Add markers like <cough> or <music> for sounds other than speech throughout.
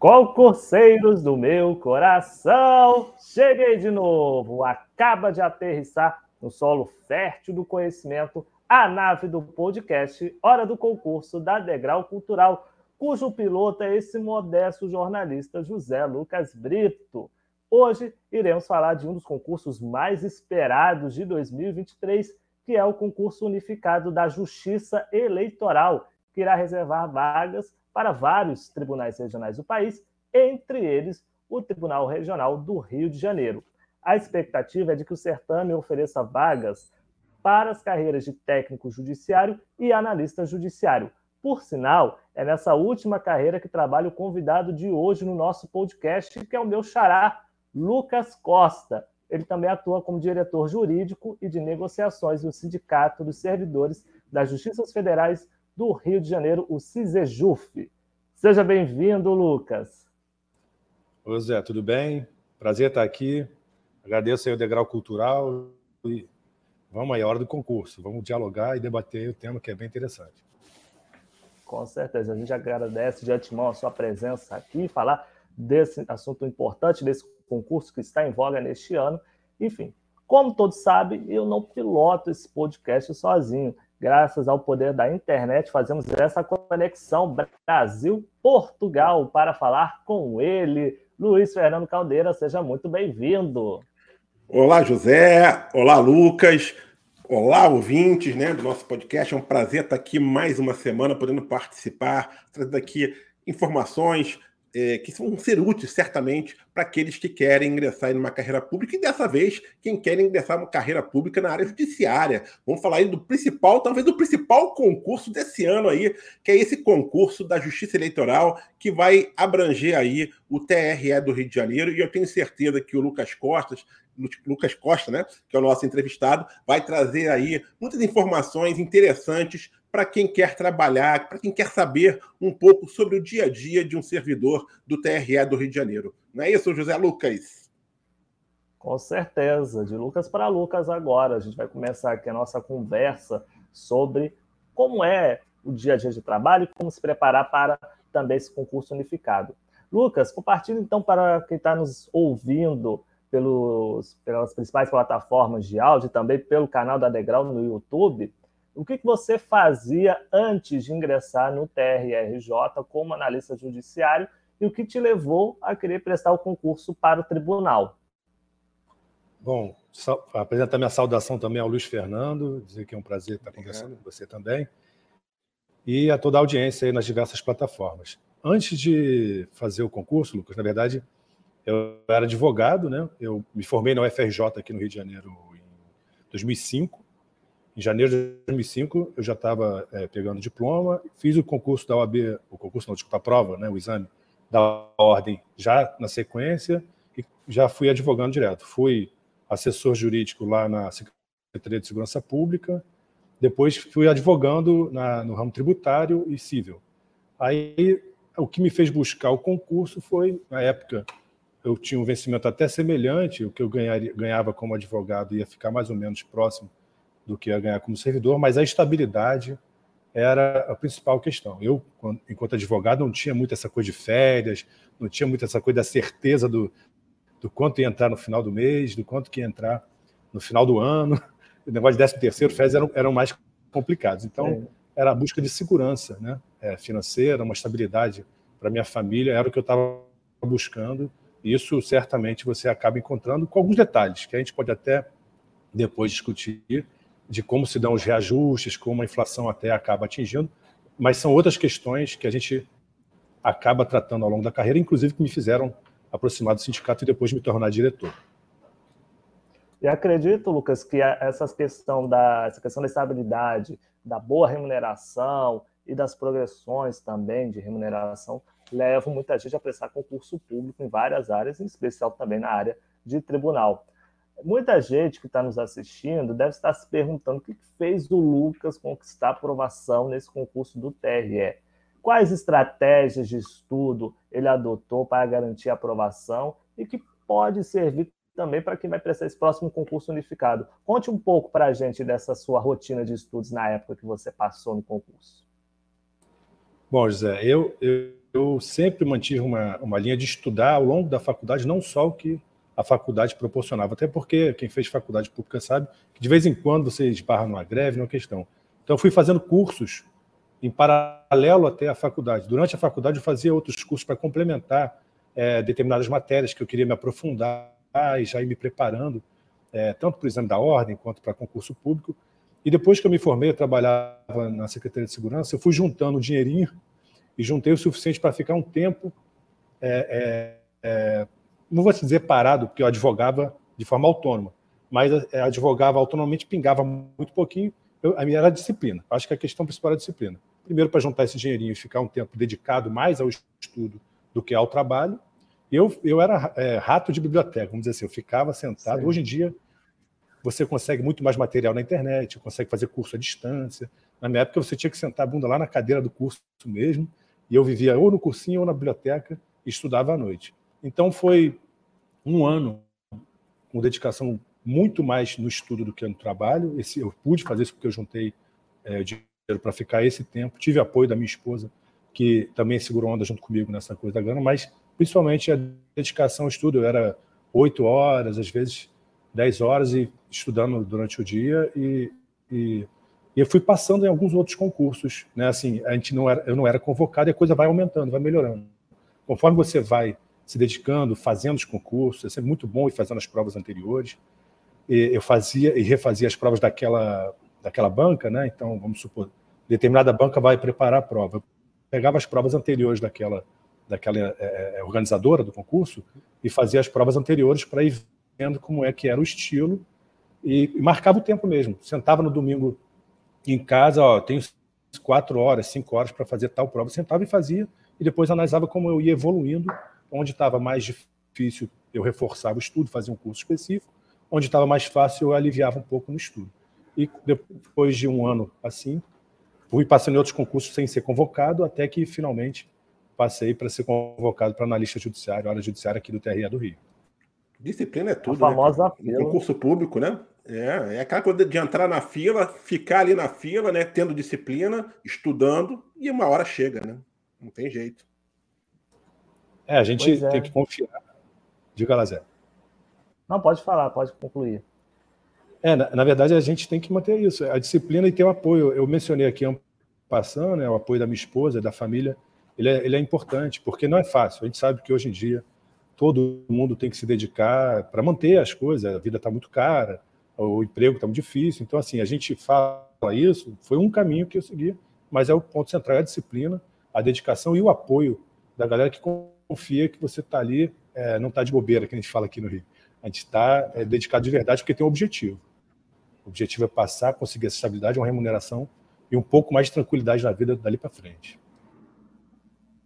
Concurseiros do meu coração, cheguei de novo. Acaba de aterrissar no solo fértil do conhecimento a nave do podcast Hora do Concurso da Degrau Cultural, cujo piloto é esse modesto jornalista José Lucas Brito. Hoje iremos falar de um dos concursos mais esperados de 2023, que é o concurso unificado da Justiça Eleitoral, que irá reservar vagas para vários tribunais regionais do país, entre eles o Tribunal Regional do Rio de Janeiro. A expectativa é de que o certame ofereça vagas para as carreiras de técnico judiciário e analista judiciário. Por sinal, é nessa última carreira que trabalha o convidado de hoje no nosso podcast, que é o meu xará, Lucas Costa. Ele também atua como diretor jurídico e de negociações no Sindicato dos Servidores das Justiças Federais do Rio de Janeiro, o CISEJUF. Seja bem-vindo, Lucas. Oi, Zé, tudo bem? Prazer estar aqui. Agradeço aí o Degrau Cultural e vamos aí, a hora do concurso. Vamos dialogar e debater o tema que é bem interessante. Com certeza. A gente agradece de antemão a sua presença aqui, falar desse assunto importante, desse concurso que está em voga neste ano. Enfim, como todos sabem, eu não piloto esse podcast sozinho graças ao poder da internet, fazemos essa conexão Brasil-Portugal para falar com ele, Luiz Fernando Caldeira. Seja muito bem-vindo. Olá, José. Olá, Lucas. Olá, ouvintes né, do nosso podcast. É um prazer estar aqui mais uma semana, podendo participar, trazendo aqui informações, é, que vão ser úteis, certamente, para aqueles que querem ingressar em uma carreira pública e, dessa vez, quem quer ingressar em uma carreira pública na área judiciária. Vamos falar aí do principal, talvez do principal concurso desse ano aí, que é esse concurso da Justiça Eleitoral, que vai abranger aí o TRE do Rio de Janeiro, e eu tenho certeza que o Lucas Costas, Lucas Costa, né, que é o nosso entrevistado, vai trazer aí muitas informações interessantes para quem quer trabalhar, para quem quer saber um pouco sobre o dia a dia de um servidor do TRE do Rio de Janeiro. Não é isso, José Lucas? Com certeza, de Lucas para Lucas agora. A gente vai começar aqui a nossa conversa sobre como é o dia a dia de trabalho e como se preparar para também esse concurso unificado. Lucas, compartilhe então para quem está nos ouvindo pelos, pelas principais plataformas de áudio e também pelo canal da Degrau no YouTube o que, que você fazia antes de ingressar no TRRJ como analista judiciário e o que te levou a querer prestar o concurso para o tribunal? Bom, apresentar minha saudação também ao Luiz Fernando, dizer que é um prazer estar conversando com você também, e a toda a audiência aí nas diversas plataformas. Antes de fazer o concurso, Lucas, na verdade, eu era advogado, né? Eu me formei na UFRJ aqui no Rio de Janeiro em 2005 em janeiro de 2005, eu já estava é, pegando diploma, fiz o concurso da OAB, o concurso não, desculpa, a prova, né, o exame da ordem já na sequência e já fui advogando direto. Fui assessor jurídico lá na Secretaria de Segurança Pública, depois fui advogando na, no ramo tributário e civil. Aí, o que me fez buscar o concurso foi, na época, eu tinha um vencimento até semelhante, o que eu ganhava como advogado ia ficar mais ou menos próximo do que a ganhar como servidor, mas a estabilidade era a principal questão. Eu, enquanto advogado, não tinha muito essa coisa de férias, não tinha muito essa coisa da certeza do, do quanto ia entrar no final do mês, do quanto que ia entrar no final do ano. <laughs> O negócio de 13 terceiro, férias eram, eram mais complicados. Então, era a busca de segurança né? É, financeira, uma estabilidade para minha família, era o que eu estava buscando. E isso, certamente, você acaba encontrando com alguns detalhes, que a gente pode até depois discutir, de como se dão os reajustes, como a inflação até acaba atingindo, mas são outras questões que a gente acaba tratando ao longo da carreira, inclusive que me fizeram aproximar do sindicato e depois me tornar diretor. E acredito, Lucas, que essa questão da, essa questão da estabilidade, da boa remuneração e das progressões também de remuneração levam muita gente a prestar concurso público em várias áreas, em especial também na área de tribunal. Muita gente que está nos assistindo deve estar se perguntando o que fez o Lucas conquistar aprovação nesse concurso do TRE. Quais estratégias de estudo ele adotou para garantir a aprovação e que pode servir também para quem vai prestar esse próximo concurso unificado. Conte um pouco para a gente dessa sua rotina de estudos na época que você passou no concurso. Bom, José, eu, eu, eu sempre mantive uma, uma linha de estudar ao longo da faculdade, não só o que a faculdade proporcionava, até porque quem fez faculdade pública sabe que de vez em quando você esbarra numa greve, numa questão. Então, eu fui fazendo cursos em paralelo até a faculdade. Durante a faculdade, eu fazia outros cursos para complementar é, determinadas matérias que eu queria me aprofundar e já ir me preparando, é, tanto para o exame da ordem quanto para concurso público. E depois que eu me formei, eu trabalhava na Secretaria de Segurança, eu fui juntando um dinheirinho e juntei o suficiente para ficar um tempo é, é, é não vou te dizer parado, porque eu advogava de forma autônoma, mas é, advogava autonomamente, pingava muito pouquinho, eu, a minha era a disciplina. Acho que a questão principal era a disciplina. Primeiro, para juntar esse dinheirinho e ficar um tempo dedicado mais ao estudo do que ao trabalho. Eu, eu era é, rato de biblioteca, vamos dizer assim, eu ficava sentado. Sim. Hoje em dia, você consegue muito mais material na internet, consegue fazer curso à distância. Na minha época, você tinha que sentar a bunda lá na cadeira do curso mesmo, e eu vivia ou no cursinho ou na biblioteca e estudava à noite. Então foi um ano com dedicação muito mais no estudo do que no trabalho. Esse, eu pude fazer isso porque eu juntei é, dinheiro para ficar esse tempo. Tive apoio da minha esposa, que também segurou onda junto comigo nessa coisa da grana, mas principalmente a dedicação ao estudo. Eu era oito horas, às vezes dez horas, e estudando durante o dia e, e, e, eu fui passando em alguns outros concursos. Né? Assim, a gente não era, eu não era convocado e a coisa vai aumentando, vai melhorando. Conforme você vai se dedicando, fazendo os concursos, é sempre muito bom ir fazendo as provas anteriores. E eu fazia e refazia as provas daquela, daquela banca, né? Então, vamos supor, determinada banca vai preparar a prova. Eu pegava as provas anteriores daquela, daquela é, é organizadora do concurso e fazia as provas anteriores para ir vendo como é que era o estilo e, e, marcava o tempo mesmo. Sentava no domingo em casa, ó, tenho quatro horas, cinco horas para fazer tal prova. Sentava e fazia e depois analisava como eu ia evoluindo Onde estava mais difícil, eu reforçava o estudo, fazia um curso específico. Onde estava mais fácil, eu aliviava um pouco no estudo. E depois de um ano assim, fui passando em outros concursos sem ser convocado, até que finalmente passei para ser convocado para analista judiciário, área judiciária aqui do TRE do Rio. Disciplina é tudo. A né, famosa né? concurso público, né? É, é aquela coisa de entrar na fila, ficar ali na fila, né? Tendo disciplina, estudando, e uma hora chega, né? Não tem jeito. É, a gente é. tem que confiar. Diga lá, Zé. Não, pode falar, pode concluir. É, na, na, verdade, a gente tem que manter isso, a disciplina e ter o apoio. Eu mencionei aqui passando, né, o apoio da minha esposa, da família, ele é, ele é importante, porque não é fácil. A gente sabe que hoje em dia todo mundo tem que se dedicar para manter as coisas, a vida está muito cara, o emprego está muito difícil. Então, assim, a gente fala isso, foi um caminho que eu segui, mas é o ponto central, é a disciplina, a dedicação e o apoio da galera que confia que você está ali, é, não está de bobeira, que a gente fala aqui no Rio. A gente está é, dedicado de verdade porque tem um objetivo. O objetivo é passar, conseguir essa estabilidade, uma remuneração e um pouco mais de tranquilidade na vida dali para frente.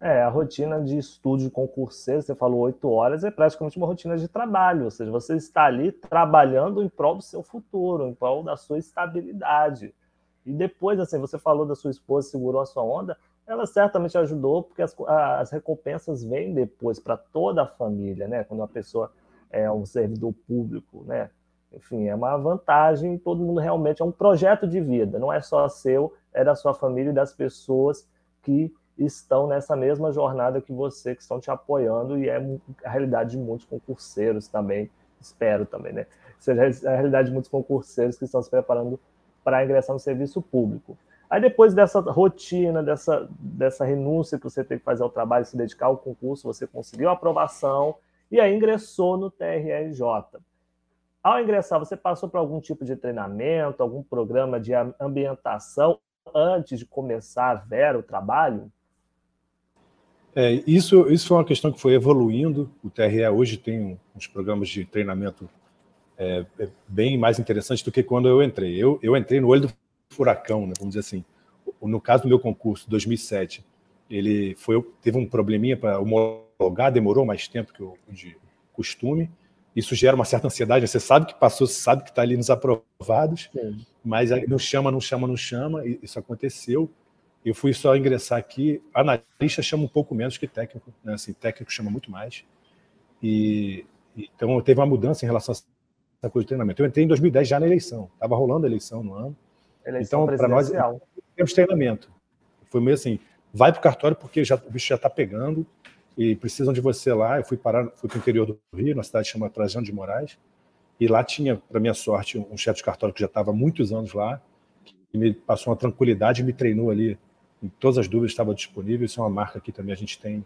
É, a rotina de estudo concurseiro, você falou oito horas, é praticamente uma rotina de trabalho, ou seja, você está ali trabalhando em prol do seu futuro, em prol da sua estabilidade. E depois, assim, você falou da sua esposa, segurou a sua onda, ela certamente ajudou, porque as, as recompensas vêm depois para toda a família, né? Quando uma pessoa é um servidor público, né? Enfim, é uma vantagem, todo mundo realmente é um projeto de vida, não é só seu, é da sua família e das pessoas que estão nessa mesma jornada que você, que estão te apoiando, e é a realidade de muitos concurseiros também, espero também, né? Seja a realidade de muitos concurseiros que estão se preparando para ingressar no serviço público. Aí depois dessa rotina, dessa, dessa renúncia que você teve que fazer ao trabalho, se dedicar ao concurso, você conseguiu a aprovação e aí ingressou no TRRJ. Ao ingressar, você passou por algum tipo de treinamento, algum programa de ambientação antes de começar a ver o trabalho? É, isso, isso foi uma questão que foi evoluindo. O TRE hoje tem uns programas de treinamento é, é bem mais interessantes do que quando eu entrei. Eu, eu entrei no olho do furacão, né, vamos dizer assim. No caso do meu concurso, 2007, ele foi, teve um probleminha para homologar, demorou mais tempo que o de costume. isso gera uma certa ansiedade. Você sabe que passou, você sabe que está ali nos aprovados, Sim. mas não chama, não chama, não chama. E isso aconteceu. Eu fui só ingressar aqui. Analista chama um pouco menos que técnico, né? Assim, técnico chama muito mais. E então teve uma mudança em relação a essa coisa de treinamento. Eu entrei em 2010 já na eleição, estava rolando a eleição no ano. Eleição então para nós temos treinamento. Foi meio assim, vai para o cartório porque já, o bicho já está pegando e precisam de você lá. Eu fui parar, fui para o interior do Rio, uma cidade chamada Trajano de Moraes, e lá tinha, para minha sorte, um chefe de cartório que já estava há muitos anos lá, que me passou uma tranquilidade e me treinou ali. Em todas as dúvidas estava disponível. Isso é uma marca que também a gente tem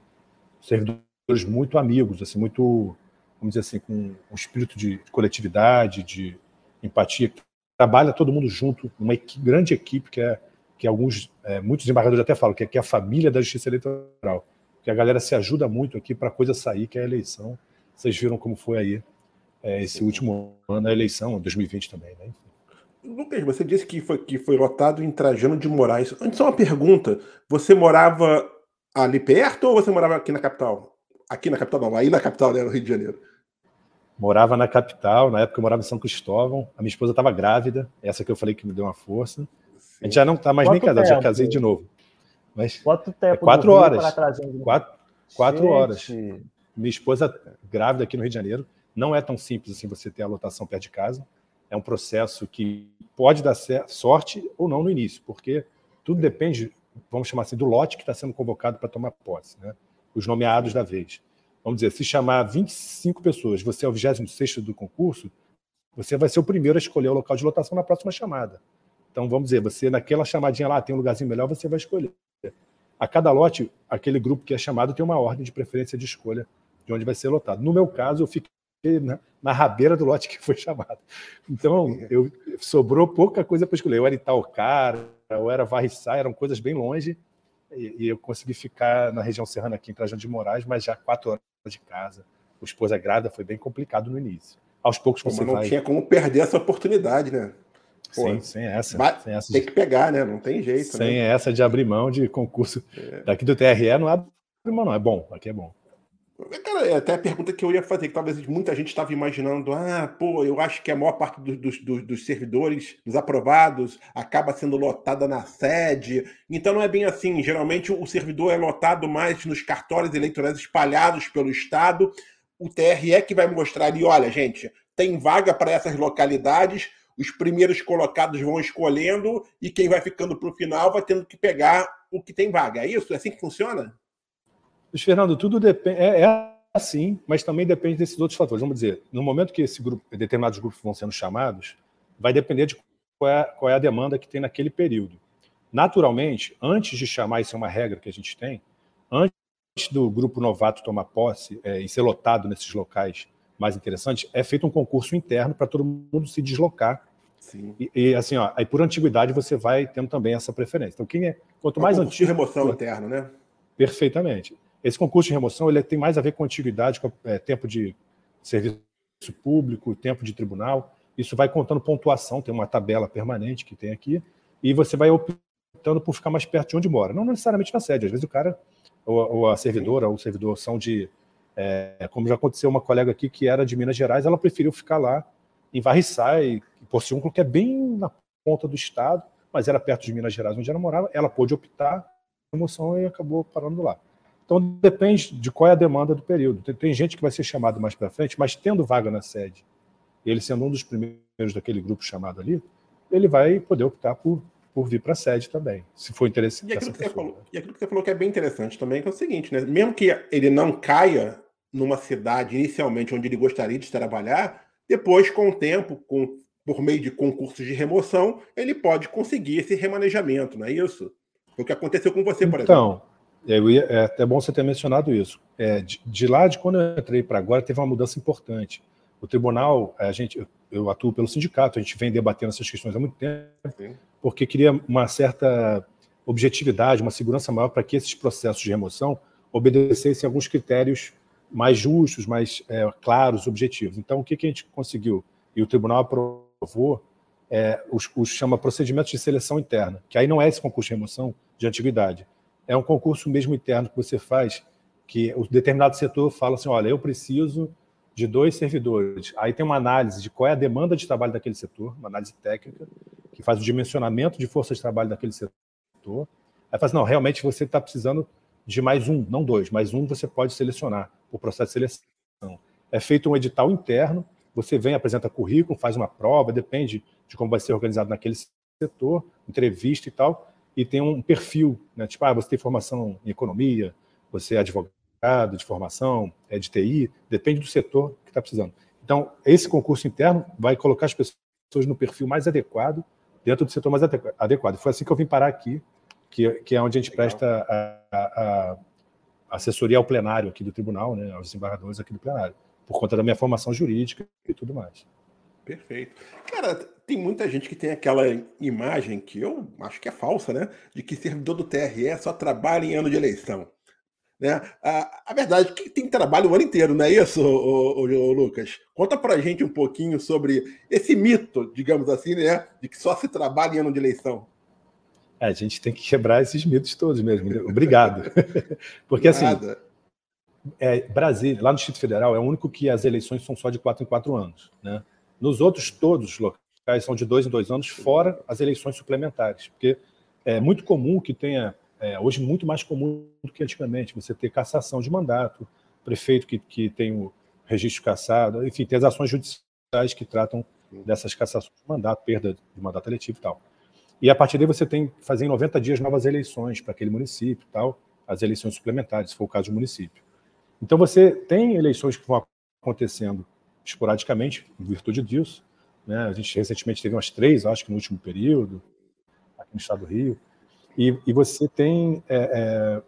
servidores muito amigos, assim, muito, vamos dizer assim, com um espírito de coletividade, de empatia. Trabalha todo mundo junto, uma grande equipe que é que alguns, é, muitos desembargadores até falam que é, que é a família da justiça eleitoral que a galera se ajuda muito aqui para a coisa sair, que é a eleição. Vocês viram como foi aí é, esse último ano, a eleição, 2020 também, né? Lucas, você disse que foi, que foi lotado em Trajano de Moraes. Antes, só uma pergunta. Você morava ali perto ou você morava aqui na capital? Aqui na capital, não, aí na capital, né, no Rio de Janeiro. Morava na capital, na época eu morava em São Cristóvão. A minha esposa estava grávida, essa que eu falei que me deu uma força. A gente já não está mais Quanto nem casado, já casei de novo. Mas Quanto tempo? É quatro horas. Quatro, quatro horas. Minha esposa grávida aqui no Rio de Janeiro. Não é tão simples assim você ter a lotação perto de casa. É um processo que pode dar sorte ou não no início, porque tudo depende, vamos chamar assim, do lote que está sendo convocado para tomar posse, né? os nomeados da vez. Vamos dizer, se chamar 25 pessoas, você é o 26 do concurso, você vai ser o primeiro a escolher o local de lotação na próxima chamada. Então, vamos dizer, você naquela chamadinha lá tem um lugarzinho melhor, você vai escolher. A cada lote, aquele grupo que é chamado tem uma ordem de preferência de escolha de onde vai ser lotado. No meu caso, eu fiquei na, na rabeira do lote <laughs> que foi chamado. Então, eu, sobrou pouca coisa para escolher. Eu era Itaucara, eu era Varriçá, eram coisas bem longe, e, e, eu consegui ficar na região serrana aqui em Trajano de Moraes, mas já quatro horas de casa. O esposa grávida foi bem complicado no início. Aos poucos você não vai... tinha como perder essa oportunidade, né? Pô, Sim, sem essa. Sem essa tem de... que pegar, né? Não tem jeito. Sem né? essa de abrir mão de concurso. É. Daqui do TRE não abre mão, não. É bom, aqui é bom. Cara, é até a pergunta que eu ia fazer, que talvez muita gente estava imaginando, ah, pô, eu acho que a maior parte dos, dos, dos, servidores, dos aprovados, acaba sendo lotada na sede. Então não é bem assim. Geralmente o servidor é lotado mais nos cartórios eleitorais espalhados pelo Estado. O TRE é que vai mostrar ali, olha, gente, tem vaga para essas localidades, os primeiros colocados vão escolhendo e quem vai ficando para o final vai tendo que pegar o que tem vaga. É isso? É assim que funciona? Luiz Fernando, tudo depende. É, é, assim, mas também depende desses outros fatores. Vamos dizer, no momento que esse grupo, determinados grupos vão sendo chamados, vai depender de qual é, qual é a demanda que tem naquele período. Naturalmente, antes de chamar, isso é uma regra que a gente tem, antes do grupo novato tomar posse é, e ser lotado nesses locais mais interessantes, é feito um concurso interno para todo mundo se deslocar Sim. E, e, assim, ó, aí por antiguidade você vai tendo também essa preferência. Então, quem é quanto é mais antigo. de remoção interno, né? Perfeitamente. Esse concurso de remoção ele tem mais a ver com antiguidade, com é, tempo de serviço público, tempo de tribunal. Isso vai contando pontuação, tem uma tabela permanente que tem aqui, e você vai optando por ficar mais perto de onde mora. Não necessariamente na sede, às vezes o cara, ou, ou a servidora, ou o servidor são de. É, como já aconteceu uma colega aqui que era de Minas Gerais, ela preferiu ficar lá em Varriçai, e Porciúnculo, que é bem na ponta do estado, mas era perto de Minas Gerais, onde ela morava. Ela pôde optar a promoção e acabou parando lá. Então depende de qual é a demanda do período. Tem, tem gente que vai ser chamado mais para frente, mas tendo vaga na sede, ele sendo um dos primeiros daquele grupo chamado ali, ele vai poder optar por, por vir para a sede também, se for interessante. E aquilo, que você falou, e aquilo que você falou que é bem interessante também, que é o seguinte, né? Mesmo que ele não caia numa cidade inicialmente onde ele gostaria de trabalhar, depois, com o tempo, com, por meio de concursos de remoção, ele pode conseguir esse remanejamento, não é isso? O que aconteceu com você, por então, exemplo. Então, é até bom você ter mencionado isso. É, de, de, lá de quando eu entrei para agora, teve uma mudança importante. O tribunal, a gente, eu atuo pelo sindicato, a gente vem debatendo essas questões há muito tempo, Sim. porque queria uma certa objetividade, uma segurança maior para que esses processos de remoção obedecessem alguns critérios mais justos, mais é, claros, objetivos. Então, o que, que a gente conseguiu? E o tribunal aprovou é, os, os chama procedimentos de seleção interna, que aí não é esse concurso de remoção de antiguidade. É um concurso mesmo interno que você faz, que o determinado setor fala assim, olha, eu preciso de dois servidores. Aí tem uma análise de qual é a demanda de trabalho daquele setor, uma análise técnica, que faz o dimensionamento de força de trabalho daquele setor. Aí faz, não, realmente você está precisando de mais um, não dois, mais um você pode selecionar o processo de seleção. É feito um edital interno, você vem, apresenta currículo, faz uma prova, depende de como vai ser organizado naquele setor, entrevista e tal, e tem um perfil, né? Tipo, ah, você tem formação em economia, você é advogado de formação, é de TI, depende do setor que está precisando. Então, esse concurso interno vai colocar as pessoas no perfil mais adequado, dentro do setor mais adequado. Foi assim que eu vim parar aqui, que, que é onde a gente Legal. presta a, a, a, assessoria ao plenário aqui do tribunal, né, aos desembargadores aqui do plenário, por conta da minha formação jurídica e tudo mais. Perfeito. Cara, tem muita gente que tem aquela imagem que eu acho que é falsa, né? De que servidor do TRE só trabalha em ano de eleição. Né? A, a verdade é que tem trabalho o ano inteiro, não é isso, ô, ô, ô, Lucas? Conta pra gente um pouquinho sobre esse mito, digamos assim, né? De que só se trabalha em ano de eleição. É, a gente tem que quebrar esses mitos todos mesmo. Obrigado. <laughs> Porque assim, é, Brasília, lá no Distrito Federal, é o único que as eleições são só de quatro em quatro anos. Né? Nos outros, todos os locais são de dois em dois anos, fora as eleições suplementares. Porque é muito comum que tenha é, hoje muito mais comum do que antigamente, você ter cassação de mandato, prefeito que, que tem o registro cassado, enfim, tem as ações judiciais que tratam dessas cassações de mandato, perda de mandato eletivo e tal. E a partir daí você tem que fazer em 90 dias novas eleições para aquele município e tal, as eleições suplementares, se for o caso do município. Então você tem eleições que vão acontecendo esporadicamente, em virtude disso. Né? A gente recentemente teve umas três, acho que no último período, aqui no estado do Rio. E, e você tem é, é,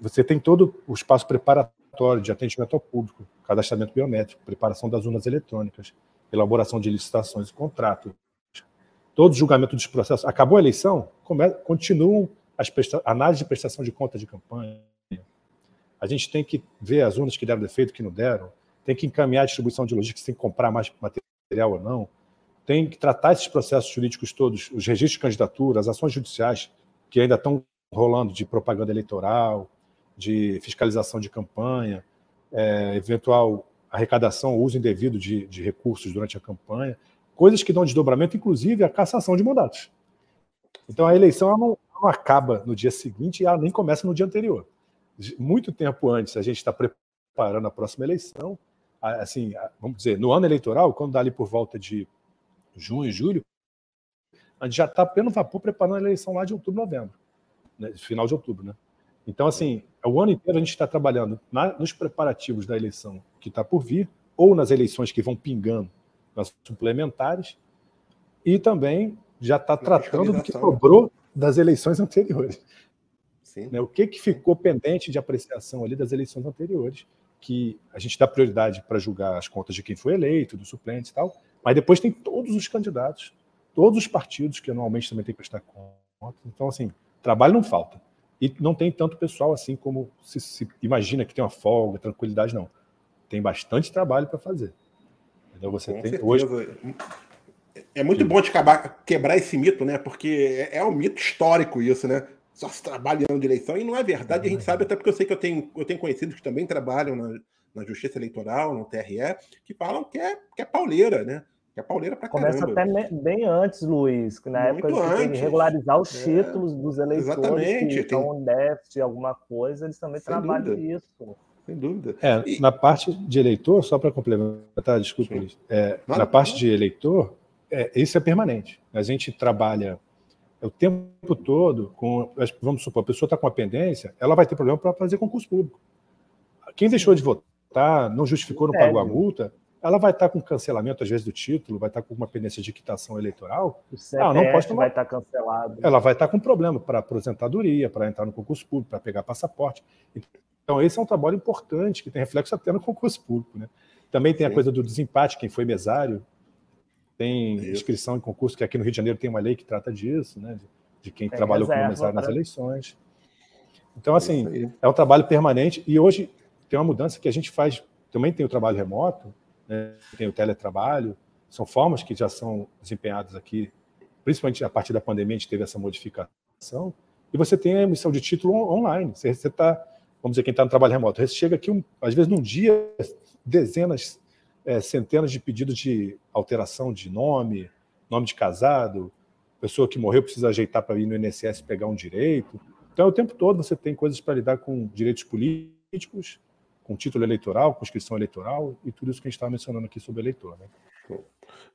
você tem todo o espaço preparatório de atendimento ao público, cadastramento biométrico, preparação das urnas eletrônicas, elaboração de licitações e contratos, todo julgamento dos processos. Acabou a eleição, come, continuam as presta, análise de prestação de conta de campanha. A gente tem que ver as urnas que deram defeito, que não deram, tem que encaminhar a distribuição de logística, tem que comprar mais material ou não, tem que tratar esses processos jurídicos todos, os registros de candidatura, as ações judiciais, que ainda estão rolando de propaganda eleitoral, de fiscalização de campanha, é, eventual arrecadação ou uso indevido de, de, recursos durante a campanha, coisas que dão desdobramento, inclusive a cassação de mandatos. Então a eleição não, não, acaba no dia seguinte e ela nem começa no dia anterior. Muito tempo antes a gente está preparando a próxima eleição, assim, vamos dizer, no ano eleitoral, quando dá ali por volta de junho, julho, a gente já está pleno vapor preparando a eleição lá de outubro, novembro, né? final de outubro, né? Então, assim, o ano inteiro a gente está trabalhando na, nos preparativos da eleição que está por vir, ou nas eleições que vão pingando nas suplementares, e também já está tratando do que sobrou das eleições anteriores. Né? O que, que ficou pendente de apreciação ali das eleições anteriores, que a gente dá prioridade para julgar as contas de quem foi eleito, dos suplentes e tal, mas depois tem todos os candidatos todos os partidos, que anualmente também tem que prestar conta. Então, assim, trabalho não falta. E não tem tanto pessoal assim como se, se imagina que tem uma folga, tranquilidade, não. Tem bastante trabalho para fazer. Entendeu? Você Com tem certeza. hoje. É muito Sim. bom de acabar, quebrar esse mito, né? Porque é, é um mito histórico isso, né? Só se trabalha em ano de eleição, e não é verdade, a gente sabe, até porque eu sei que eu tenho, eu tenho conhecidos que também trabalham na, na Justiça Eleitoral, no TRE, que falam que é, que é pauleira, né? Que é pauleira pra Começa caramba. até bem antes, Luiz, na Muito época de regularizar os é, títulos dos eleitores exatamente, que estão tem... em déficit, alguma coisa, eles também Sem trabalham dúvida. isso. Sem dúvida. É, e... Na parte de eleitor, só para complementar, desculpa, Luiz, é, na parte de eleitor, é, isso é permanente. A gente trabalha o tempo todo com. Vamos supor, a pessoa está com uma pendência, ela vai ter problema para fazer concurso público. Quem deixou de votar, não justificou, não pagou a multa, ela vai estar com cancelamento, às vezes, do título, vai estar com uma pendência de quitação eleitoral. O CPF ah, não pode tomar... vai estar cancelado. Ela vai estar com problema para aposentadoria, para entrar no concurso público, para pegar passaporte. Então, esse é um trabalho importante, que tem reflexo até no concurso público. Né? Também tem Sim. a coisa do desempate, quem foi mesário, tem inscrição em concurso, que aqui no Rio de Janeiro tem uma lei que trata disso, né? de, de quem tem trabalhou reserva, como mesário nas eleições. Então, assim, é um trabalho permanente e hoje tem uma mudança que a gente faz, também tem o trabalho remoto, né? tem o teletrabalho, são formas que já são desempenhadas aqui, principalmente a partir da pandemia, a gente teve essa modificação, e você tem a emissão de título online. Você está, vamos dizer, quem está no trabalho remoto, você chega aqui, um, às vezes, num dia, dezenas, é, centenas de pedidos de alteração de nome, nome de casado, pessoa que morreu precisa ajeitar para ir no INSS pegar um direito. Então, o tempo todo você tem coisas para lidar com direitos políticos, com título eleitoral, com inscrição eleitoral e tudo isso que a gente estava mencionando aqui sobre eleitor. Né?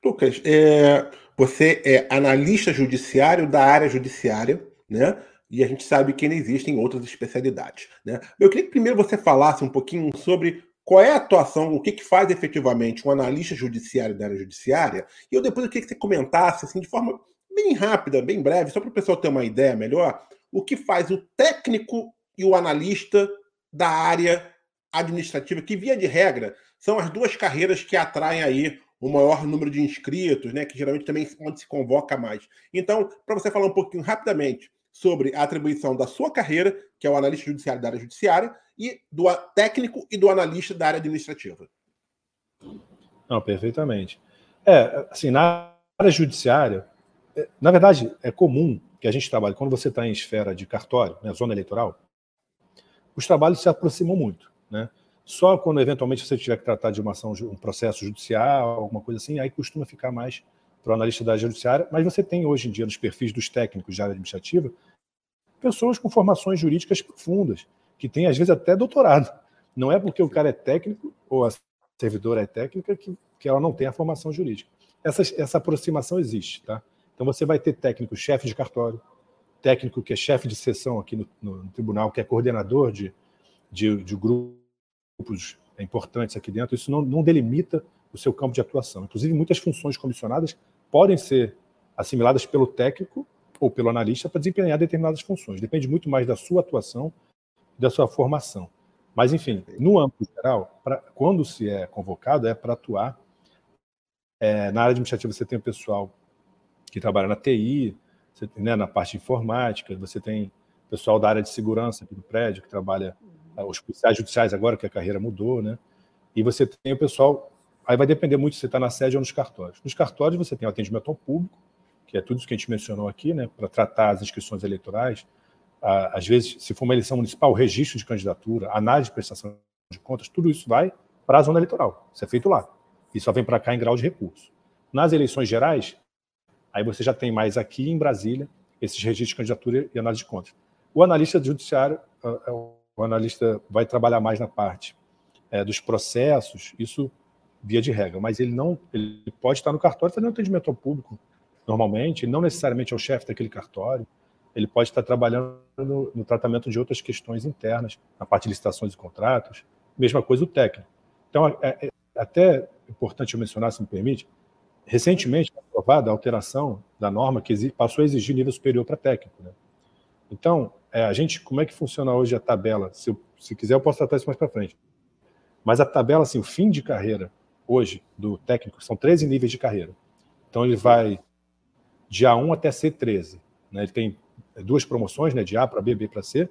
Lucas, é, você é analista judiciário da área judiciária, né? E a gente sabe que ainda existem outras especialidades. Né? Eu queria que primeiro você falasse um pouquinho sobre qual é a atuação, o que, que faz efetivamente um analista judiciário da área judiciária, e eu depois eu queria que você comentasse assim, de forma bem rápida, bem breve, só para o pessoal ter uma ideia melhor, o que faz o técnico e o analista da área administrativa, que via de regra são as duas carreiras que atraem aí o maior número de inscritos, né, que geralmente também onde se convoca mais. Então, para você falar um pouquinho rapidamente sobre a atribuição da sua carreira, que é o analista judiciário da área judiciária, e do técnico e do analista da área administrativa. Não, perfeitamente. É, assim, na área judiciária, é, na verdade, é comum que a gente trabalhe, quando você está em esfera de cartório, né, zona eleitoral, os trabalhos se aproximam muito. Né? Só quando eventualmente você tiver que tratar de uma ação, um processo judicial, alguma coisa assim, aí costuma ficar mais para o analista da área judiciária, mas você tem hoje em dia nos perfis dos técnicos de área administrativa pessoas com formações jurídicas profundas, que têm às vezes até doutorado. Não é porque o cara é técnico ou a servidora é técnica que, que ela não tem a formação jurídica. Essa, essa aproximação existe, tá? Então você vai ter técnico chefe de cartório, técnico que é chefe de sessão aqui no, no, no tribunal, que é coordenador de, de, de, grupos importantes aqui dentro. Isso não, não delimita o seu campo de atuação. Inclusive, muitas funções comissionadas podem ser assimiladas pelo técnico ou pelo analista para desempenhar determinadas funções. Depende muito mais da sua atuação e da sua formação. Mas, enfim, no âmbito geral, pra, quando se é convocado, é para atuar. É, na área administrativa, você tem o pessoal que trabalha na TI, você, né, na parte informática, você tem pessoal da área de segurança aqui do prédio, que trabalha, é, os policiais judiciais agora, que a carreira mudou, né? E você tem o pessoal Aí vai depender muito se você está na sede ou nos cartórios. Nos cartórios você tem o atendimento ao público, que é tudo isso que a gente mencionou aqui, né, para tratar as inscrições eleitorais. Às vezes, se for uma eleição municipal, registro de candidatura, análise de prestação de contas, tudo isso vai para a zona eleitoral. Isso é feito lá. E só vem para cá em grau de recurso. Nas eleições gerais, aí você já tem mais aqui em Brasília esses registros de candidatura e análise de contas. O analista judiciário, é o analista vai trabalhar mais na parte é, dos processos, isso via de regra, mas ele não, ele pode estar no cartório fazendo atendimento ao público normalmente, não necessariamente ao chefe daquele cartório, ele pode estar trabalhando no, no, tratamento de outras questões internas, na parte de licitações e contratos, mesma coisa o técnico. Então, é, é até importante eu mencionar, se me permite, recentemente foi aprovada a alteração da norma que passou a exigir nível superior para técnico. Né? Então, é, a gente, como é que funciona hoje a tabela? Se, eu, se quiser, eu posso tratar isso mais para frente. Mas a tabela, assim, o fim de carreira hoje do técnico são 13 níveis de carreira. Então ele vai de A1 até C13. Né? Ele tem duas promoções, né? de A para B, B para C,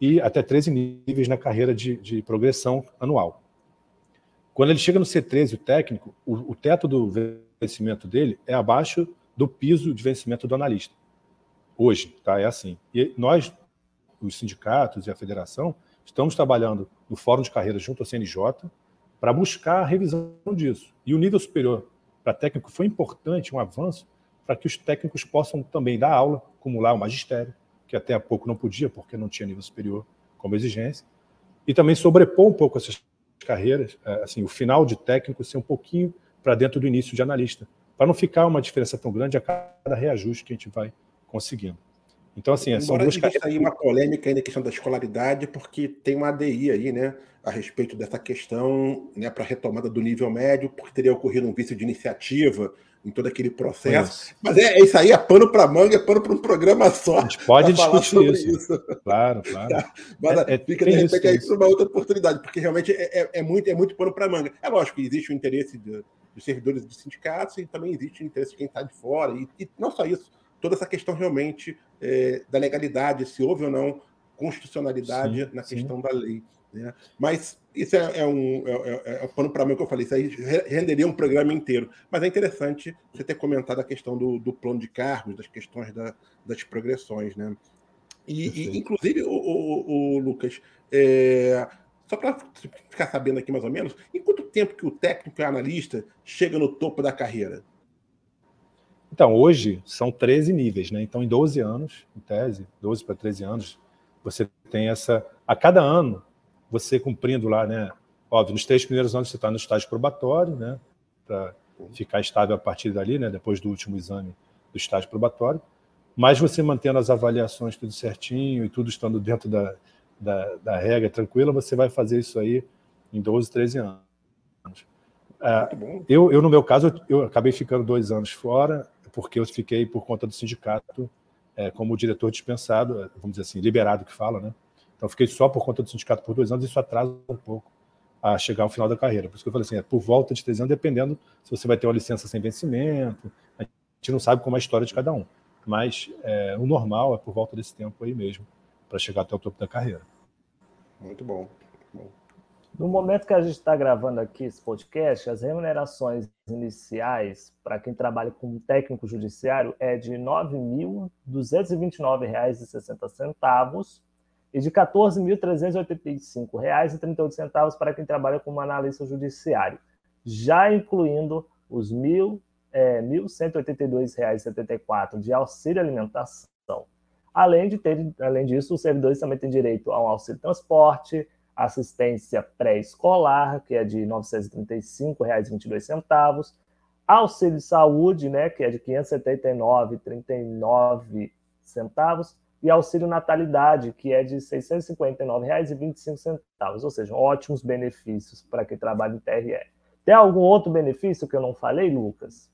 e até 13 níveis na carreira de, de progressão anual. Quando ele chega no C13, o técnico, o, o teto do vencimento dele é abaixo do piso de vencimento do analista. Hoje, tá? É assim. E nós, os sindicatos e a federação, estamos trabalhando no Fórum de Carreira junto ao CNJ, para buscar a revisão disso. E o nível superior para técnico foi importante, um avanço, para que os técnicos possam também dar aula, acumular o magistério, que até há pouco não podia, porque não tinha nível superior como exigência, e também sobrepor um pouco essas carreiras, é, assim, o final de técnico ser um pouquinho para dentro do início de analista, para não ficar uma diferença tão grande a cada reajuste que a gente vai conseguindo. Então, assim, Embora são duas carreiras. aí uma polêmica ainda a questão da escolaridade, porque tem uma ADI aí, né, a respeito dessa questão, né, para retomada do nível médio, porque teria ocorrido um vício de iniciativa em todo aquele processo. Mas é, é, isso aí, é pano para manga, é pano para um programa só. A gente pode discutir isso. isso. Claro, claro. <laughs> Mas é, é, fica, de repente, isso, aí para uma outra oportunidade, porque realmente é, é, é muito, é muito pano para manga. É lógico que existe o interesse de, dos servidores de sindicatos e também existe o interesse de quem está de fora, e, e não só isso toda essa questão realmente é, da legalidade, se houve ou não constitucionalidade sim, na questão sim. da lei. Né? Mas isso é, é um, é, é, é um pano para mim que eu falei, isso aí renderia um programa inteiro. Mas é interessante você ter comentado a questão do, do plano de cargos, das questões da, das progressões. Né? E, e inclusive, o, o, o Lucas, é, só para ficar sabendo aqui mais ou menos, em quanto tempo que o técnico e analista chega no topo da carreira? Então, hoje são 13 níveis, né? Então, em 12 anos, em tese, 12 para 13 anos, você tem essa. A cada ano, você cumprindo lá, né? Óbvio, nos três primeiros anos você está no estágio probatório, né? Para ficar estável a partir dali, né? Depois do último exame do estágio probatório. Mas você mantendo as avaliações tudo certinho e tudo estando dentro da, da, da regra tranquila, você vai fazer isso aí em 12, 13 anos. Ah, eu, eu, no meu caso, eu, eu acabei ficando dois anos fora, porque eu fiquei por conta do sindicato é, como diretor dispensado, vamos dizer assim, liberado que fala, né? Então, fiquei só por conta do sindicato por dois anos, isso atrasa um pouco a chegar ao final da carreira. Por isso que eu falei assim, é por volta de três anos, dependendo se você vai ter uma licença sem vencimento, a gente não sabe como é a história de cada um. Mas é, o normal é por volta desse tempo aí mesmo, para chegar até o topo da carreira. Muito bom. bom. No momento que a gente está gravando aqui esse podcast, as remunerações iniciais para quem trabalha como técnico judiciário é de R$ 9.229,60 e de R$ 14.385,38 para quem trabalha como analista judiciário, já incluindo os R$ é, 1.182,74 de auxílio alimentação. Além, de ter, além disso, os servidores também têm direito a um auxílio transporte, assistência pré-escolar, que é de R$ 935,22, auxílio saúde, né, que é de R$ 579,39 e auxílio natalidade, que é de R$ 659,25, ou seja, ótimos benefícios para quem trabalha em TRE. Tem algum outro benefício que eu não falei, Lucas?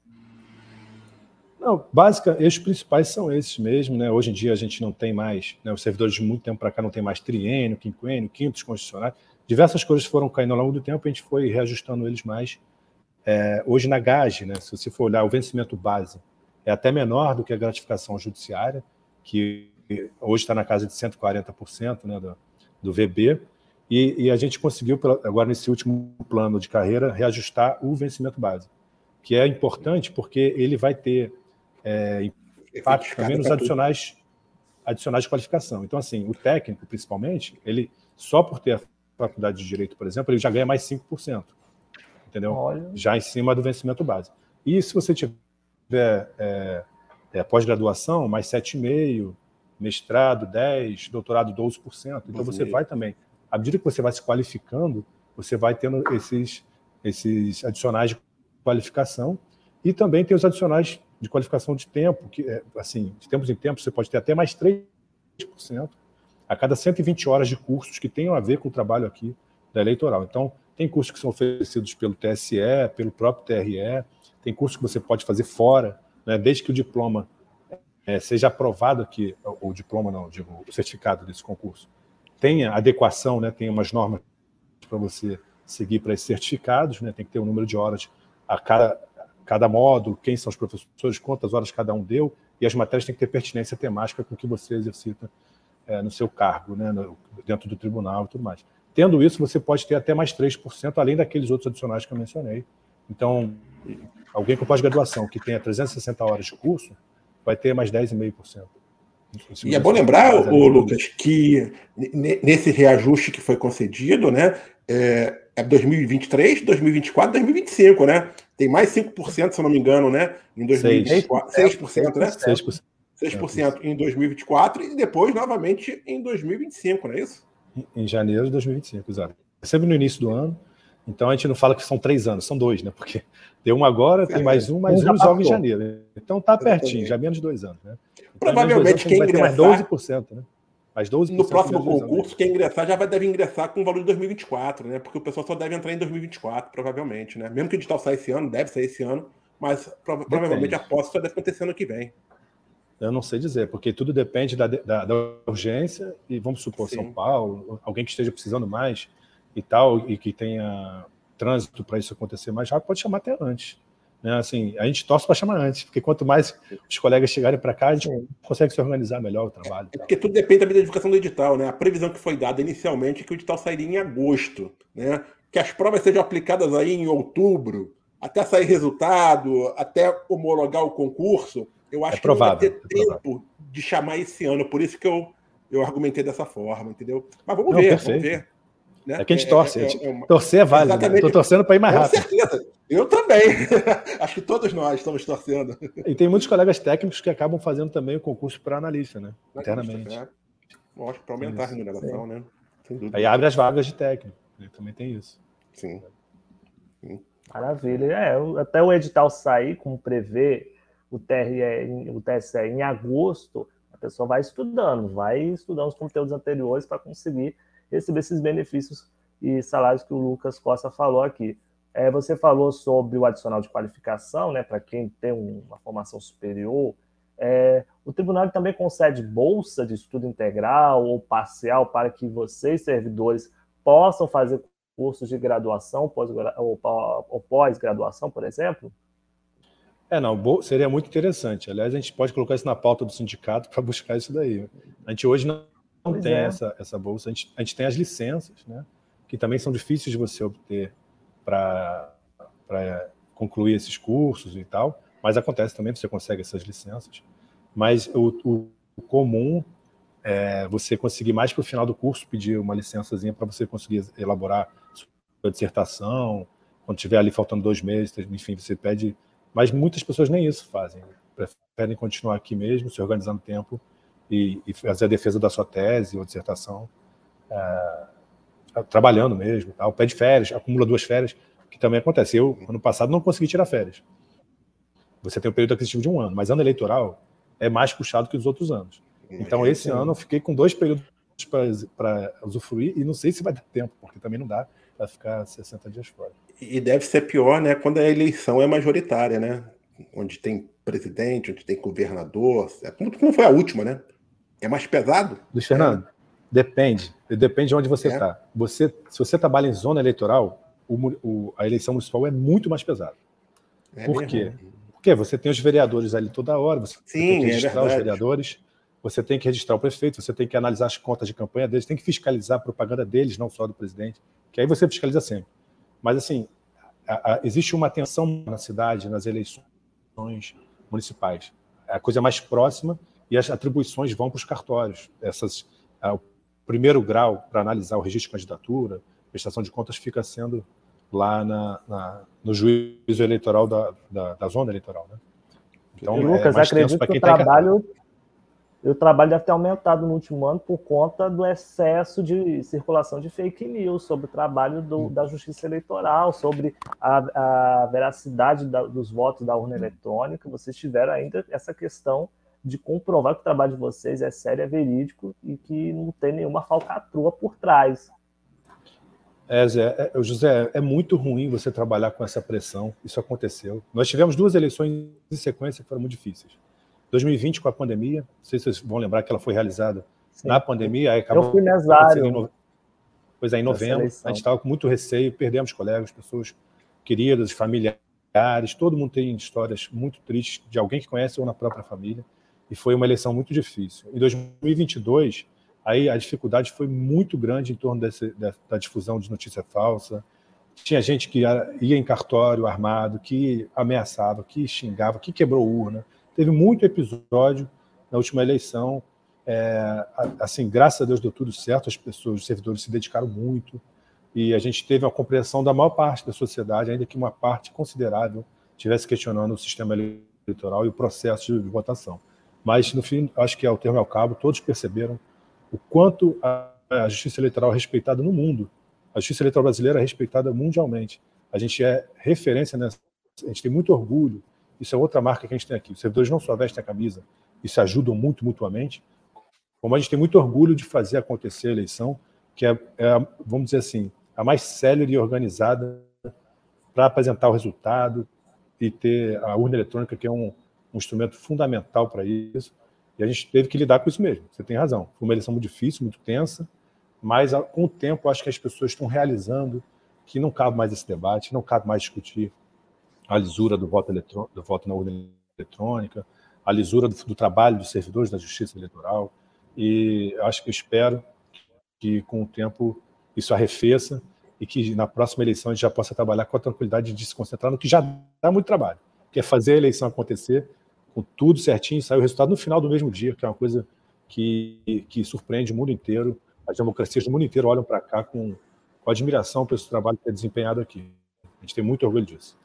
Não, básica, os principais são esses mesmo, né? Hoje em dia a gente não tem mais, né, os servidores de muito tempo para cá não tem mais triênio, quinquênio, quintos constitucionais. Diversas coisas foram caindo ao longo do tempo, a gente foi reajustando eles mais. É, hoje na GAGE, né, se você for olhar o vencimento base, é até menor do que a gratificação judiciária, que hoje está na casa de 140% né, do, do VB, e, e, a gente conseguiu, agora nesse último plano de carreira, reajustar o vencimento base, que é importante porque ele vai ter é, impactos também nos adicionais, adicionais de qualificação. Então, assim, o técnico, principalmente, ele só por ter a faculdade de Direito, por exemplo, ele já ganha mais 5%, entendeu? Olha. Já em cima do vencimento base. E se você tiver é, é, pós-graduação, mais 7,5%, mestrado 10, doutorado 12%. Então você vai também, à medida que você vai se qualificando, você vai tendo esses, esses adicionais de qualificação e também tem os adicionais de qualificação de tempo, que é, assim, de tempos em tempos você pode ter até mais 3% a cada 120 horas de cursos que tenham a ver com o trabalho aqui da eleitoral. Então, tem cursos que são oferecidos pelo TSE, pelo próprio TRE, tem cursos que você pode fazer fora, né, desde que o diploma é, seja aprovado aqui, o diploma não, digo, o certificado desse concurso, tenha adequação, né, tem umas normas para você seguir para esses certificados, né, tem que ter um número de horas a cada, cada módulo, quem são os professores, quantas horas cada um deu, e as matérias têm que ter pertinência temática com o que você exercita é, no seu cargo, né, no, dentro do tribunal e tudo mais. Tendo isso, você pode ter até mais 3%, além daqueles outros adicionais que eu mencionei. Então, alguém com pós-graduação que tenha 360 horas de curso, vai ter mais 10,5%. E é bom lembrar, o Lucas, que nesse reajuste que foi concedido, né, é, é 2023, 2024, 2025, né? Tem mais 5%, se eu não me engano, né? Em 2024. 6%, 6% né? 6%. 6% em 2024 e depois novamente em 2025, não é isso? Em janeiro de 2025, exato. Sempre no início do ano. Então a gente não fala que são três anos, são dois, né? Porque Deu um agora, tem mais um, mais um, um joga em janeiro. Então tá pertinho, já menos de dois anos. Né? Então, Provavelmente quem ingressar... Mais 12%, né? Mais 12% no próximo concurso, quem ingressar já vai, deve ingressar com o valor de 2024, né? Porque o pessoal só deve entrar em 2024, provavelmente, né? Mesmo que o edital saia esse ano, deve sair esse ano, mas prova provavelmente a posse só deve acontecer ano que vem. Eu não sei dizer, porque tudo depende da, da, da urgência, e vamos supor, Sim. São Paulo, alguém que esteja precisando mais e tal, e que tenha trânsito para isso acontecer mais rápido, pode chamar até antes. Né? Assim, a gente torce para chamar antes, porque quanto mais os colegas chegarem para cá, a gente consegue se organizar melhor o trabalho. É porque tudo depende da identificação do edital. Né? A previsão que foi dada inicialmente é que o edital sairia em agosto. Né? Que as provas sejam aplicadas aí em outubro, até sair resultado, até homologar o concurso. Eu acho é provável, que não vai ter é tempo de chamar esse ano, por isso que eu, eu argumentei dessa forma, entendeu? Mas vamos não, ver, perfeito. vamos ver. Né? É que a gente torce. É, é, é. Torcer é válido. Né? Estou torcendo para ir mais rápido. Com certeza. Eu também. <laughs> Acho que todos nós estamos torcendo. E tem muitos colegas técnicos que acabam fazendo também o concurso para analista, né? Internamente. É. Lógico, para aumentar a remuneração, né? Aí abre as vagas de técnico. Né? Também tem isso. Sim. Sim. Maravilha. É, até o edital sair, como prevê o, TRE, o TSE em agosto, a pessoa vai estudando, vai estudando os conteúdos anteriores para conseguir receber esses benefícios e salários que o Lucas Costa falou aqui. É, você falou sobre o adicional de qualificação, né, para quem tem uma formação superior. É, o tribunal também concede bolsa de estudo integral ou parcial para que vocês, servidores, possam fazer cursos de graduação pós ou pós-graduação, por exemplo? É, não, seria muito interessante. Aliás, a gente pode colocar isso na pauta do sindicato para buscar isso daí. A gente hoje não, não tem é. essa, essa bolsa, a gente, a gente tem as licenças, né? que também são difíceis de você obter para concluir esses cursos e tal, mas acontece também, você consegue essas licenças. Mas o, o, comum é você conseguir mais para o final do curso pedir uma licençazinha para você conseguir elaborar sua dissertação, quando tiver ali faltando dois meses, enfim, você pede. Mas muitas pessoas nem isso fazem, preferem continuar aqui mesmo, se organizando tempo e, e fazer a defesa da sua tese ou dissertação, é, trabalhando mesmo, tal, pede férias, acumula duas férias, que também acontece. Eu, ano passado, não consegui tirar férias. Você tem um período aquisitivo de um ano, mas ano eleitoral é mais puxado que os outros anos. Então, esse ano eu fiquei com dois períodos para usufruir e não sei se vai dar tempo, porque também não dá para ficar 60 dias fora. E deve ser pior, né, quando a eleição é majoritária, né? Onde tem presidente, onde tem governador, é como foi a última, né? É mais pesado? Luiz Fernando, é. Depende. Depende de onde você está. É. Você, se você trabalha em zona eleitoral, o, o, a eleição municipal é muito mais pesada. É Por mesmo? quê? Porque você tem os vereadores ali toda hora, você Sim, tem que é registrar os vereadores você tem que registrar o prefeito, você tem que analisar as contas de campanha deles, tem que fiscalizar a propaganda deles, não só do presidente, que aí você fiscaliza sempre. Mas, assim, a, a, existe uma tensão na cidade, nas eleições municipais. É a coisa mais próxima e as atribuições vão para os cartórios. Essas, a, o primeiro grau para analisar o registro de candidatura, prestação de contas, fica sendo lá na, na, no juízo eleitoral da, da, da zona eleitoral. Né? Então, e, Lucas, é acredito que o trabalho o trabalho deve ter aumentado no último ano por conta do excesso de circulação de fake news sobre o trabalho do, hum. da justiça eleitoral, sobre a, a veracidade da, dos votos da urna eletrônica. Vocês tiveram ainda essa questão de comprovar que o trabalho de vocês é sério, é verídico e que não tem nenhuma falcatrua por trás. É, Zé, é, José, é muito ruim você trabalhar com essa pressão. Isso aconteceu. Nós tivemos duas eleições em sequência que foram muito difíceis 2020 com a pandemia, não sei se vocês vão lembrar que ela foi realizada Sim. na pandemia, aí acabou. Eu fui mesário. Pois é, em novembro, a gente estava com muito receio, perdemos colegas, pessoas queridas, familiares, todo mundo tem histórias muito tristes de alguém que conhece ou na própria família, e foi uma eleição muito difícil. Em 2022, aí a dificuldade foi muito grande em torno desse, da difusão de notícia falsa. Tinha gente que ia em cartório armado, que ameaçava, que xingava, que quebrou urna. Teve muito episódio na última eleição. É, assim, graças a Deus deu tudo certo, as pessoas, os servidores se dedicaram muito e a gente teve a compreensão da maior parte da sociedade, ainda que uma parte considerável estivesse questionando o sistema eleitoral e o processo de votação. Mas, no fim, acho que ao termo e ao cabo, todos perceberam o quanto a, a justiça eleitoral é respeitada no mundo. A justiça eleitoral brasileira é respeitada mundialmente. A gente é referência nessa. A gente tem muito orgulho isso é outra marca que a gente tem aqui. Os servidores não só vestem a camisa e se ajudam muito mutuamente, como a gente tem muito orgulho de fazer acontecer a eleição, que é, é vamos dizer assim, a mais célere e organizada para apresentar o resultado e ter a urna eletrônica, que é um, um instrumento fundamental para isso. E a gente teve que lidar com isso mesmo. Você tem razão. Foi uma eleição muito difícil, muito tensa, mas com o tempo acho que as pessoas estão realizando que não cabe mais esse debate, não cabe mais discutir a lisura do voto, do voto na urna eletrônica, a lisura do, do, trabalho dos servidores da justiça eleitoral. E acho que espero que, com o tempo, isso arrefeça e que na próxima eleição a gente já possa trabalhar com a tranquilidade de se concentrar no que já dá muito trabalho, que é fazer a eleição acontecer com tudo certinho sair o resultado no final do mesmo dia, que é uma coisa que, que surpreende o mundo inteiro. As democracias do mundo inteiro olham para cá com, com admiração pelo trabalho que é desempenhado aqui. A gente tem muito orgulho disso.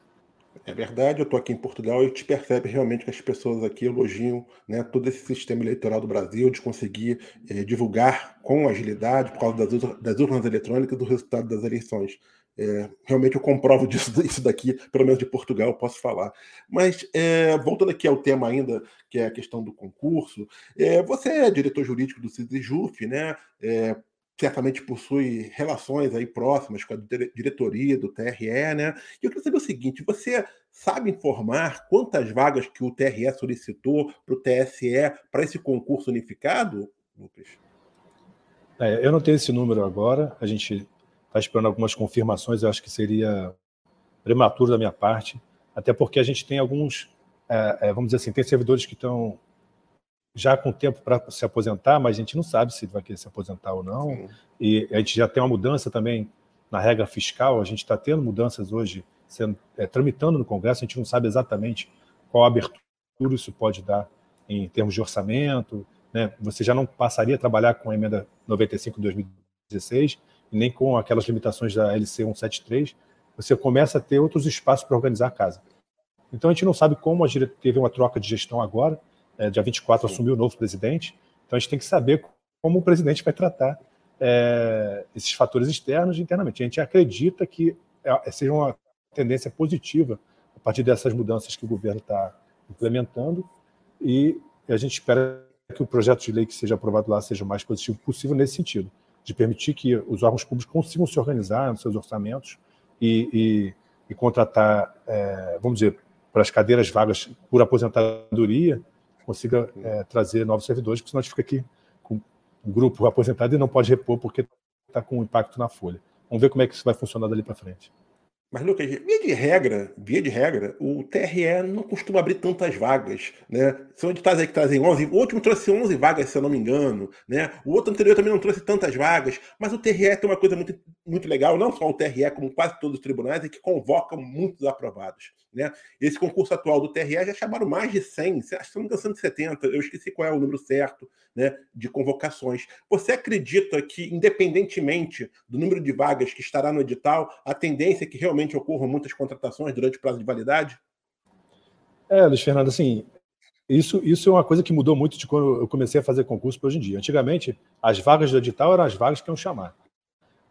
É verdade, eu estou aqui em Portugal e te percebe realmente que as pessoas aqui elogiam né, todo esse sistema eleitoral do Brasil, de conseguir eh, divulgar com agilidade, por causa das, das urnas eletrônicas, do resultado das eleições. É, realmente eu comprovo <laughs> disso isso daqui, pelo menos de Portugal, eu posso falar. Mas é, voltando aqui ao tema ainda, que é a questão do concurso, é, você é diretor jurídico do CISJUF, né? É, certamente possui relações aí próximas com a diretoria do TRE, né? E eu queria saber o seguinte: você sabe informar quantas vagas que o TRE solicitou para o TSE para esse concurso unificado, Lucas? É, eu não tenho esse número agora. A gente está esperando algumas confirmações. Eu acho que seria prematuro da minha parte, até porque a gente tem alguns, é, é, vamos dizer assim, tem servidores que estão já com tempo para se aposentar, mas a gente não sabe se vai querer se aposentar ou não. Sim. E a gente já tem uma mudança também na regra fiscal, a gente está tendo mudanças hoje sendo, é, tramitando no Congresso, a gente não sabe exatamente qual abertura isso pode dar em termos de orçamento. Né? Você já não passaria a trabalhar com a emenda 95 de 2016, e nem com aquelas limitações da LC 173, você começa a ter outros espaços para organizar a casa. Então a gente não sabe como a teve uma troca de gestão agora, é, dia 24 Sim. assumiu o novo presidente, então a gente tem que saber como o presidente vai tratar é, esses fatores externos e internamente. A gente acredita que é, seja uma tendência positiva a partir dessas mudanças que o governo está implementando e a gente espera que o projeto de lei que seja aprovado lá seja o mais positivo possível nesse sentido, de permitir que os órgãos públicos consigam se organizar nos seus orçamentos e, e, e contratar, é, vamos dizer, para as cadeiras vagas por aposentadoria, consiga é, trazer novos servidores, porque senão a gente fica aqui com um grupo aposentado e não pode repor porque está com um impacto na folha. Vamos ver como é que isso vai funcionar dali para frente. Mas, Lucas, via de regra, via de regra, o TRE não costuma abrir tantas vagas, né? São editais aí que trazem 11, o último trouxe 11 vagas, se eu não me engano, né? O outro anterior também não trouxe tantas vagas, mas o TRE tem uma coisa muito, muito legal, não só o TRE, como quase todos os tribunais, é que convocam muitos aprovados. Né? Esse concurso atual do TRE já chamaram mais de 100, acho que não 170, eu esqueci qual é o número certo né, de convocações. Você acredita que, independentemente do número de vagas que estará no edital, a tendência é que realmente ocorram muitas contratações durante o prazo de validade? É, Luiz Fernando, assim, isso, isso é uma coisa que mudou muito de quando eu comecei a fazer concurso para hoje em dia. Antigamente, as vagas do edital eram as vagas que iam chamar.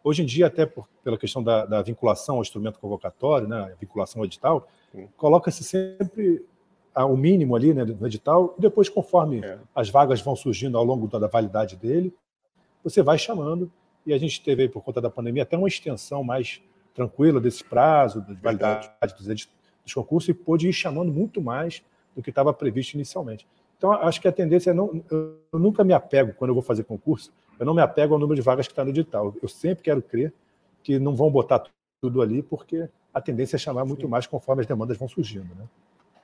Hoje em dia, até por, pela questão da, da, vinculação ao instrumento convocatório, né, a vinculação ao edital, coloca-se sempre o mínimo ali né, no edital, e depois, conforme é. as vagas vão surgindo ao longo da validade dele, você vai chamando, e a gente teve, por conta da pandemia, até uma extensão mais tranquila desse prazo, de validade dos, dos concursos, e pôde ir chamando muito mais do que estava previsto inicialmente. Então, acho que a tendência é não. Eu nunca me apego, quando eu vou fazer concurso, eu não me apego ao número de vagas que está no edital. Eu sempre quero crer que não vão botar tudo ali, porque a tendência é chamar muito mais conforme as demandas vão surgindo. Né?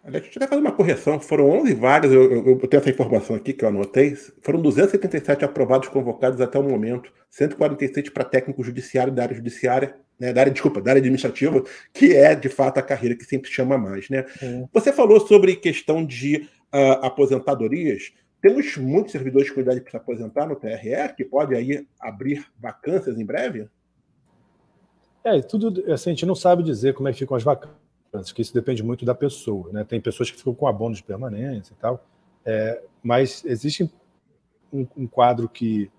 Aliás, deixa eu fazer uma correção. Foram 11 vagas, eu, eu, eu, tenho essa informação aqui que eu anotei. Foram 277 aprovados convocados até o momento, 146 para técnico judiciário da área judiciária, né, da área, desculpa, da área administrativa, que é de fato a carreira que sempre chama mais. Né? Você falou sobre questão de uh, aposentadorias. Temos muitos servidores com idade para se aposentar no TRE, que pode aí abrir vacâncias em breve? É, tudo assim, a gente não sabe dizer como é que ficam as vacâncias, que isso depende muito da pessoa. Né? Tem pessoas que ficam com abono de permanência e tal, é, mas existe um, um, quadro que,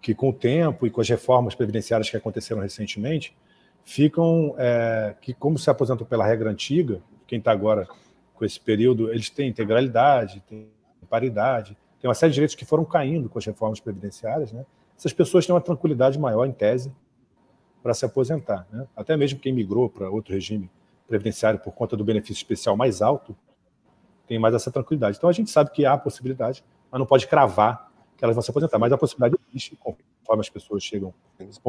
que, com o tempo e com as reformas previdenciárias que aconteceram recentemente, ficam é, que, como se aposentam pela regra antiga, quem está agora com esse período, eles têm integralidade, têm paridade, tem uma série de direitos que foram caindo com as reformas previdenciárias, né? Essas pessoas têm uma tranquilidade maior, em tese, para se aposentar. Né? Até mesmo quem migrou para outro regime previdenciário por conta do benefício especial mais alto, tem mais essa tranquilidade. Então a gente sabe que há possibilidade, mas não pode cravar que elas vão se aposentar. Mas a possibilidade existe conforme as pessoas chegam.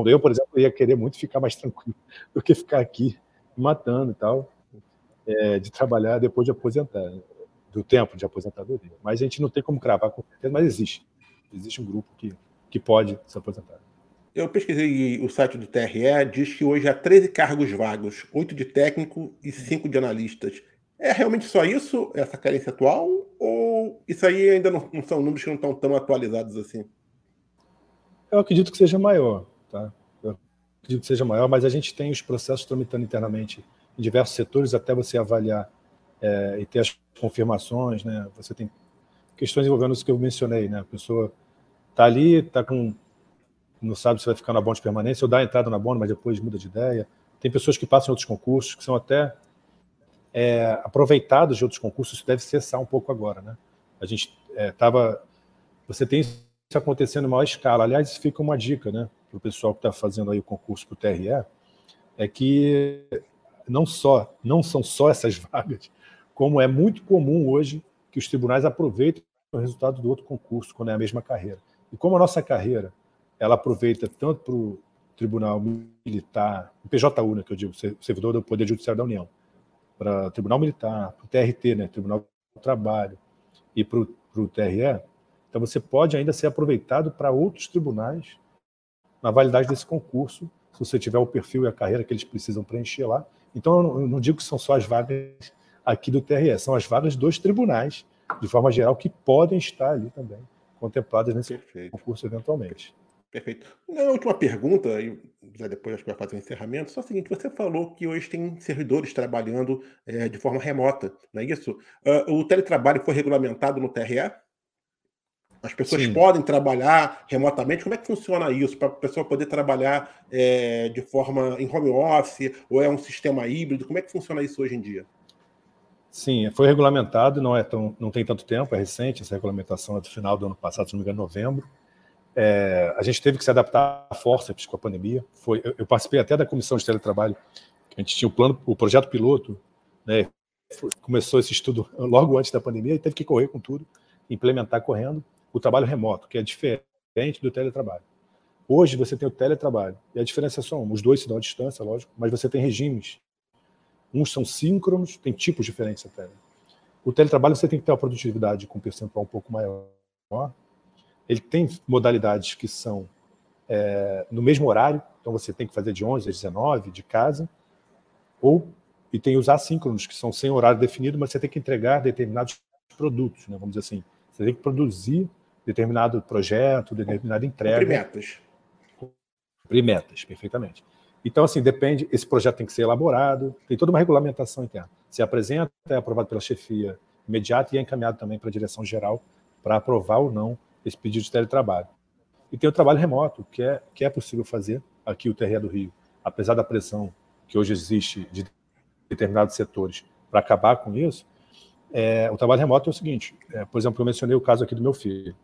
Eu, por exemplo, ia querer muito ficar mais tranquilo <laughs> do que ficar aqui matando e tal, é, de trabalhar depois de aposentar, do tempo de aposentadoria. Mas a gente não tem como cravar com certeza, mas existe. Existe um grupo que, que pode se aposentar. Eu pesquisei o site do TRE, diz que hoje há 13 cargos vagos, 8 de técnico e 5 de analistas. É realmente só isso, essa carência atual? Ou isso aí ainda não, não são números que não estão tão atualizados assim? Eu acredito que seja maior. Tá? Eu acredito que seja maior, mas a gente tem os processos tramitando internamente em diversos setores até você avaliar é, e ter as confirmações, né? Você tem questões envolvendo isso que eu mencionei, né? A pessoa está ali, está com não sabe se vai ficar na bônus de permanência ou dá entrada na bônus, mas depois muda de ideia. Tem pessoas que passam em outros concursos que são até é, aproveitados de outros concursos, isso deve cessar um pouco agora, né? A gente estava, é, você tem isso acontecendo em maior escala. Aliás, fica uma dica, né, para o pessoal que está fazendo aí o concurso para o TRE, é que não só, não são só essas <laughs> vagas, como é muito comum hoje que os tribunais aproveitem o resultado do outro concurso quando é a mesma carreira. E como a nossa carreira ela aproveita tanto para o Tribunal Militar, o PJU, né, que eu digo, servidor do Poder Judiciário da União, para o Tribunal Militar, para o TRT, né, Tribunal do Trabalho, e para o TRE, então você pode ainda ser aproveitado para outros tribunais na validade desse concurso, se você tiver o perfil e a carreira que eles precisam preencher lá. Então eu não, digo que são só as vagas aqui do TRE, são as vagas dos tribunais, de forma geral, que podem estar ali também contempladas nesse Perfeito. concurso eventualmente. Perfeito. Na última pergunta, e depois acho que vai fazer um encerramento, só o seguinte: você falou que hoje tem servidores trabalhando é, de forma remota, não é isso? Uh, o teletrabalho foi regulamentado no TRE? As pessoas Sim. podem trabalhar remotamente? Como é que funciona isso para a pessoa poder trabalhar é, de forma em home office ou é um sistema híbrido? Como é que funciona isso hoje em dia? Sim, foi regulamentado, não é tão, não tem tanto tempo, é recente essa regulamentação é do final do ano passado, se não me engano, novembro. É, a gente teve que se adaptar a forceps com a pandemia. Foi, eu, eu, participei até da comissão de teletrabalho. A gente tinha o plano, o projeto piloto, né? Começou esse estudo logo antes da pandemia e teve que correr com tudo, implementar correndo o trabalho remoto, que é diferente do teletrabalho. Hoje você tem o teletrabalho e a diferença é só uma. Os dois se dão à distância, lógico, mas você tem regimes. Uns são síncronos, tem tipos diferentes até. O teletrabalho você tem que ter uma produtividade com um percentual um pouco maior ele tem modalidades que são é, no mesmo horário, então você tem que fazer de 11 às 19 de casa, ou e tem os assíncronos, que são sem horário definido, mas você tem que entregar determinados produtos, né, vamos dizer assim. Você tem que produzir determinado projeto, determinada entrega. Cumprir metas. Cumprir metas, perfeitamente. Então, assim, depende, esse projeto tem que ser elaborado, tem toda uma regulamentação interna. Se apresenta, é aprovado pela chefia imediata e é encaminhado também para a direção geral para aprovar ou não esse pedido de teletrabalho. E tem o trabalho remoto, que é, que é possível fazer aqui o TRE do Rio, apesar da pressão que hoje existe de determinados setores para acabar com isso, é, o trabalho remoto é o seguinte, é, por exemplo, eu mencionei o caso aqui do meu filho.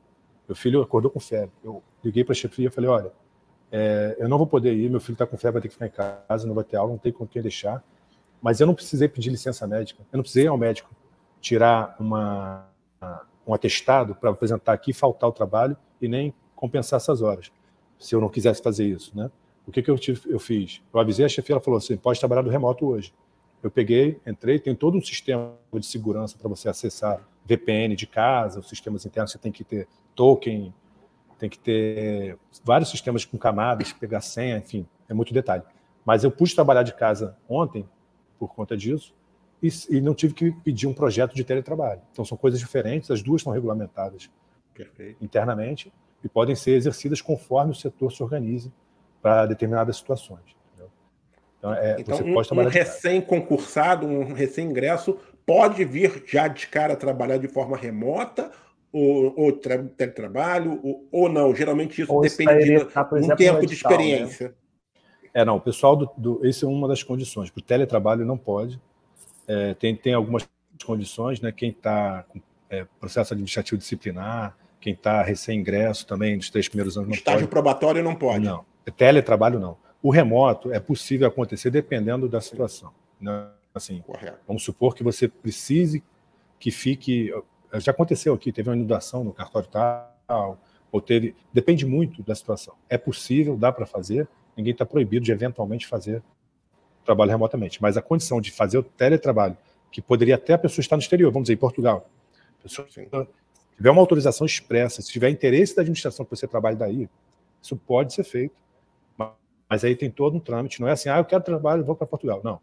Meu filho acordou com febre. Eu liguei para a chefia e falei, olha, é, eu não vou poder ir, meu filho está com febre, vai ter que ficar em casa, não vai ter aula, não tem com quem deixar. Mas eu não precisei pedir licença médica, eu não precisei ir ao médico tirar uma, um atestado para apresentar aqui, faltar o trabalho e nem compensar essas horas, se eu não quisesse fazer isso, né? O que, que eu, tive, eu fiz? Eu avisei a chefia, ela falou assim, pode trabalhar do remoto hoje. Eu peguei, entrei, tem todo um sistema de segurança para você acessar VPN de casa, os sistemas internos, você tem que ter token, tem que ter vários sistemas com camadas, pegar senha, enfim, é muito detalhe. Mas eu pude trabalhar de casa ontem, por conta disso, e, e, não tive que pedir um projeto de teletrabalho. Então são coisas diferentes, as duas são regulamentadas Perfeito. internamente e podem ser exercidas conforme o setor se organize para determinadas situações. Entendeu? Então, é, então você um, pode um recém-concursado, um recém-ingresso, pode vir já de cara trabalhar de forma remota ou, ou teletrabalho, ou, ou não. Geralmente isso ou depende de um tempo de né? experiência. Né? É, não, o pessoal do, do. Esse é uma das condições. Para o teletrabalho não pode, é, tem, tem algumas condições, né? Quem está com é, processo administrativo disciplinar, quem está recém-ingresso também nos três primeiros anos não Estágio pode. probatório não pode. Não. Teletrabalho não. O remoto é possível acontecer dependendo da situação. Né? Assim, Correto. vamos supor que você precise que fique. Já aconteceu aqui, teve uma inundação no cartório tal, ou teve. Depende muito da situação. É possível, dá para fazer. Ninguém está proibido de eventualmente fazer trabalho remotamente. Mas a condição de fazer o teletrabalho, que poderia até a pessoa estar no exterior, vamos dizer, em Portugal. A pessoa, se tiver uma autorização expressa, se tiver interesse da administração que você trabalhe daí, isso pode ser feito. Mas aí tem todo um trâmite, não é assim, ah, eu quero trabalho, vou para Portugal. Não.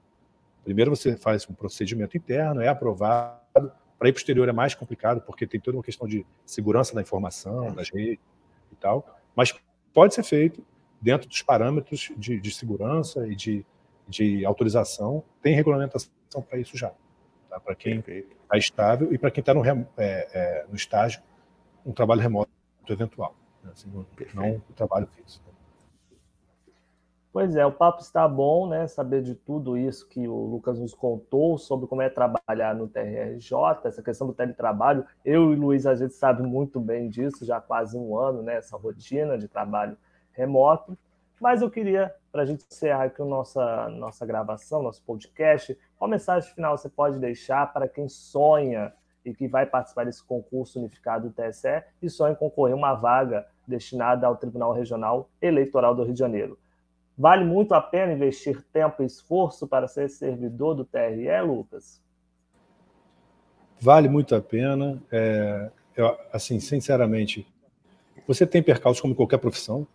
Primeiro você faz um procedimento interno, é aprovado. Para ir para o exterior é mais complicado, porque tem toda uma questão de segurança da informação, das redes e tal. Mas pode ser feito dentro dos parâmetros de, de segurança e de, de autorização. Tem regulamentação para isso já. Tá? Para quem está estável e para quem está no, é, é, no estágio, um trabalho remoto eventual. Né? Assim, não o trabalho fixo. Pois é, o papo está bom, né? Saber de tudo isso que o Lucas nos contou sobre como é trabalhar no TRJ, essa questão do teletrabalho. Eu e o Luiz, a gente sabe muito bem disso, já há quase um ano, né? Essa rotina de trabalho remoto. Mas eu queria, para a gente encerrar aqui a nossa, nossa gravação, nosso podcast, qual mensagem final você pode deixar para quem sonha e que vai participar desse concurso unificado do TSE e sonha em concorrer uma vaga destinada ao Tribunal Regional Eleitoral do Rio de Janeiro? Vale muito a pena investir tempo e esforço para ser servidor do TRE, Lucas? Vale muito a pena. É, eu, assim, sinceramente, você tem percalços como qualquer profissão.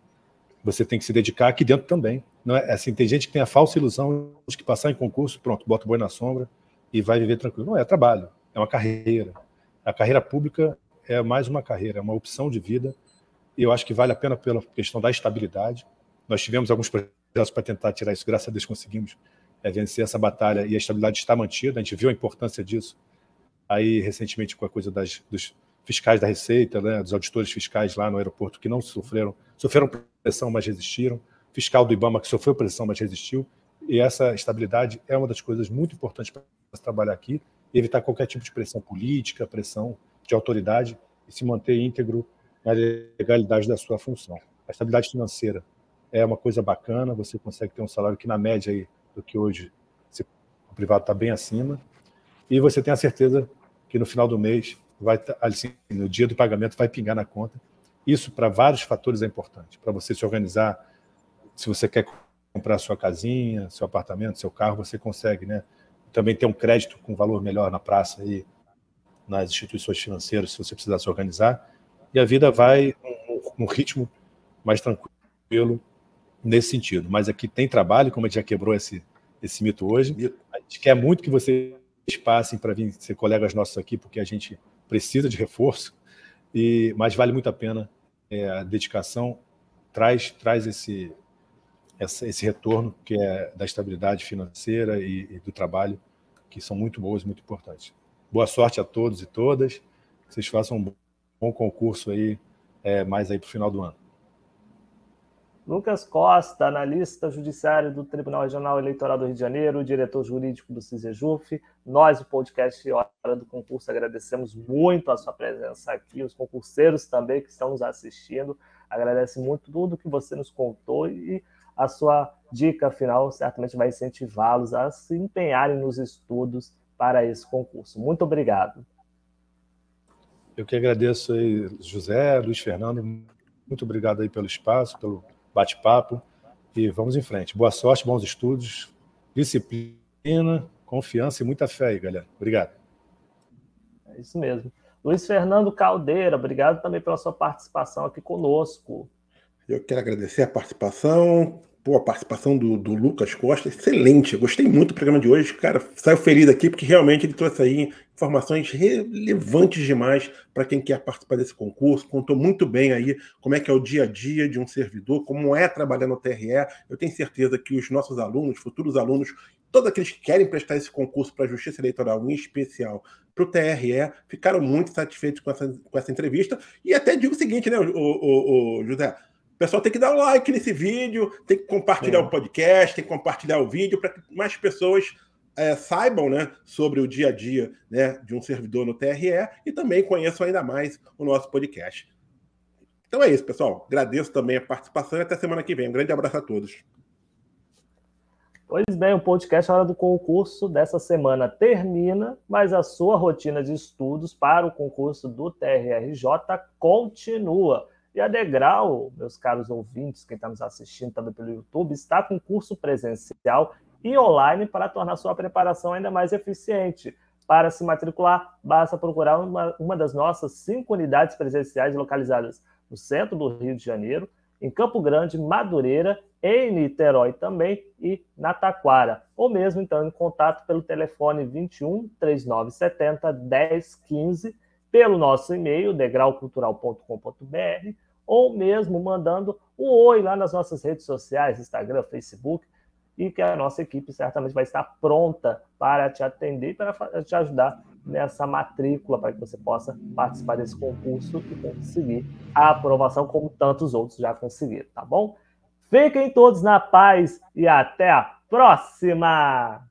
Você tem que se dedicar aqui dentro também. Não é assim, tem gente que tem a falsa ilusão de que passar em concurso, pronto, bota o boi na sombra e vai viver tranquilo. Não é trabalho, é uma carreira. A carreira pública é mais uma carreira, é uma opção de vida. E eu acho que vale a pena pela questão da estabilidade nós tivemos alguns projetos para tentar tirar isso, graças a Deus conseguimos é, vencer essa batalha e a estabilidade está mantida. A gente viu a importância disso aí recentemente com a coisa das, dos fiscais da Receita, né, dos auditores fiscais lá no aeroporto que não sofreram, sofreram pressão, mas resistiram. Fiscal do IBAMA que sofreu pressão, mas resistiu. E essa estabilidade é uma das coisas muito importantes para trabalhar aqui evitar qualquer tipo de pressão política, pressão de autoridade e se manter íntegro na legalidade da sua função. A estabilidade financeira é uma coisa bacana, você consegue ter um salário que na média aí do que hoje o privado está bem acima, e você tem a certeza que no final do mês, vai tá, assim, no dia do pagamento, vai pingar na conta. Isso, para vários fatores, é importante. Para você se organizar, se você quer comprar sua casinha, seu apartamento, seu carro, você consegue, né? Também ter um crédito com valor melhor na praça e nas instituições financeiras, se você precisar se organizar. E a vida vai num ritmo mais tranquilo nesse sentido. Mas aqui tem trabalho, como a gente já quebrou esse, esse mito hoje. A gente quer muito que vocês passem para vir ser colegas nossos aqui, porque a gente precisa de reforço, e mas vale muito a pena. É, a dedicação traz, traz esse, essa, esse retorno que é da estabilidade financeira e, e do trabalho, que são muito boas, muito importantes. Boa sorte a todos e todas. Vocês façam um bom concurso aí, é, mais aí para o final do ano. Lucas Costa, analista judiciário do Tribunal Regional Eleitoral do Rio de Janeiro, diretor jurídico do CISEJUF. Nós, o podcast Hora do Concurso, agradecemos muito a sua presença aqui, os concurseiros também que estão nos assistindo. Agradece muito tudo que você nos contou e a sua dica final certamente vai incentivá-los a se empenharem nos estudos para esse concurso. Muito obrigado. Eu que agradeço aí, José, Luiz Fernando, muito obrigado aí pelo espaço, pelo bate-papo e vamos em frente. Boa sorte, bons estudos, disciplina, confiança e muita fé aí, galera. Obrigado. É isso mesmo. Luiz Fernando Caldeira, obrigado também pela sua participação aqui conosco. Eu quero agradecer a participação, Pô, a participação do, do, Lucas Costa, excelente. Eu gostei muito do programa de hoje. Cara, saiu feliz aqui porque realmente ele trouxe aí informações relevantes demais para quem quer participar desse concurso. Contou muito bem aí como é que é o dia a dia de um servidor, como é trabalhar no TRE. Eu tenho certeza que os nossos alunos, futuros alunos, todos aqueles que querem prestar esse concurso para a Justiça Eleitoral, em especial para o TRE, ficaram muito satisfeitos com essa, com essa entrevista. E até digo o seguinte, né, o, o, o José? Pessoal tem que dar o um like nesse vídeo, tem que compartilhar é. o podcast, tem que compartilhar o vídeo para que mais pessoas é, saibam né, sobre o dia a dia né, de um servidor no TRE e também conheçam ainda mais o nosso podcast. Então é isso, pessoal. Agradeço também a participação e até semana que vem. Um grande abraço a todos. Pois bem, o podcast Hora do Concurso dessa semana termina, mas a sua rotina de estudos para o concurso do TRRJ continua. E a Degrau, meus caros ouvintes, quem está nos assistindo também pelo YouTube, está com curso presencial e online para tornar sua preparação ainda mais eficiente. Para se matricular, basta procurar uma, uma das nossas cinco unidades presenciais localizadas no centro do Rio de Janeiro, em Campo Grande, Madureira, em Niterói também e na Taquara. Ou mesmo então em contato pelo telefone 21 3970 1015 pelo nosso e-mail, degraucultural.com.br, ou mesmo mandando um oi lá nas nossas redes sociais, Instagram, Facebook, e que a nossa equipe certamente vai estar pronta para te atender e para te ajudar nessa matrícula para que você possa participar desse concurso e conseguir a aprovação como tantos outros já conseguiram, tá bom? Fiquem todos na paz e até a próxima!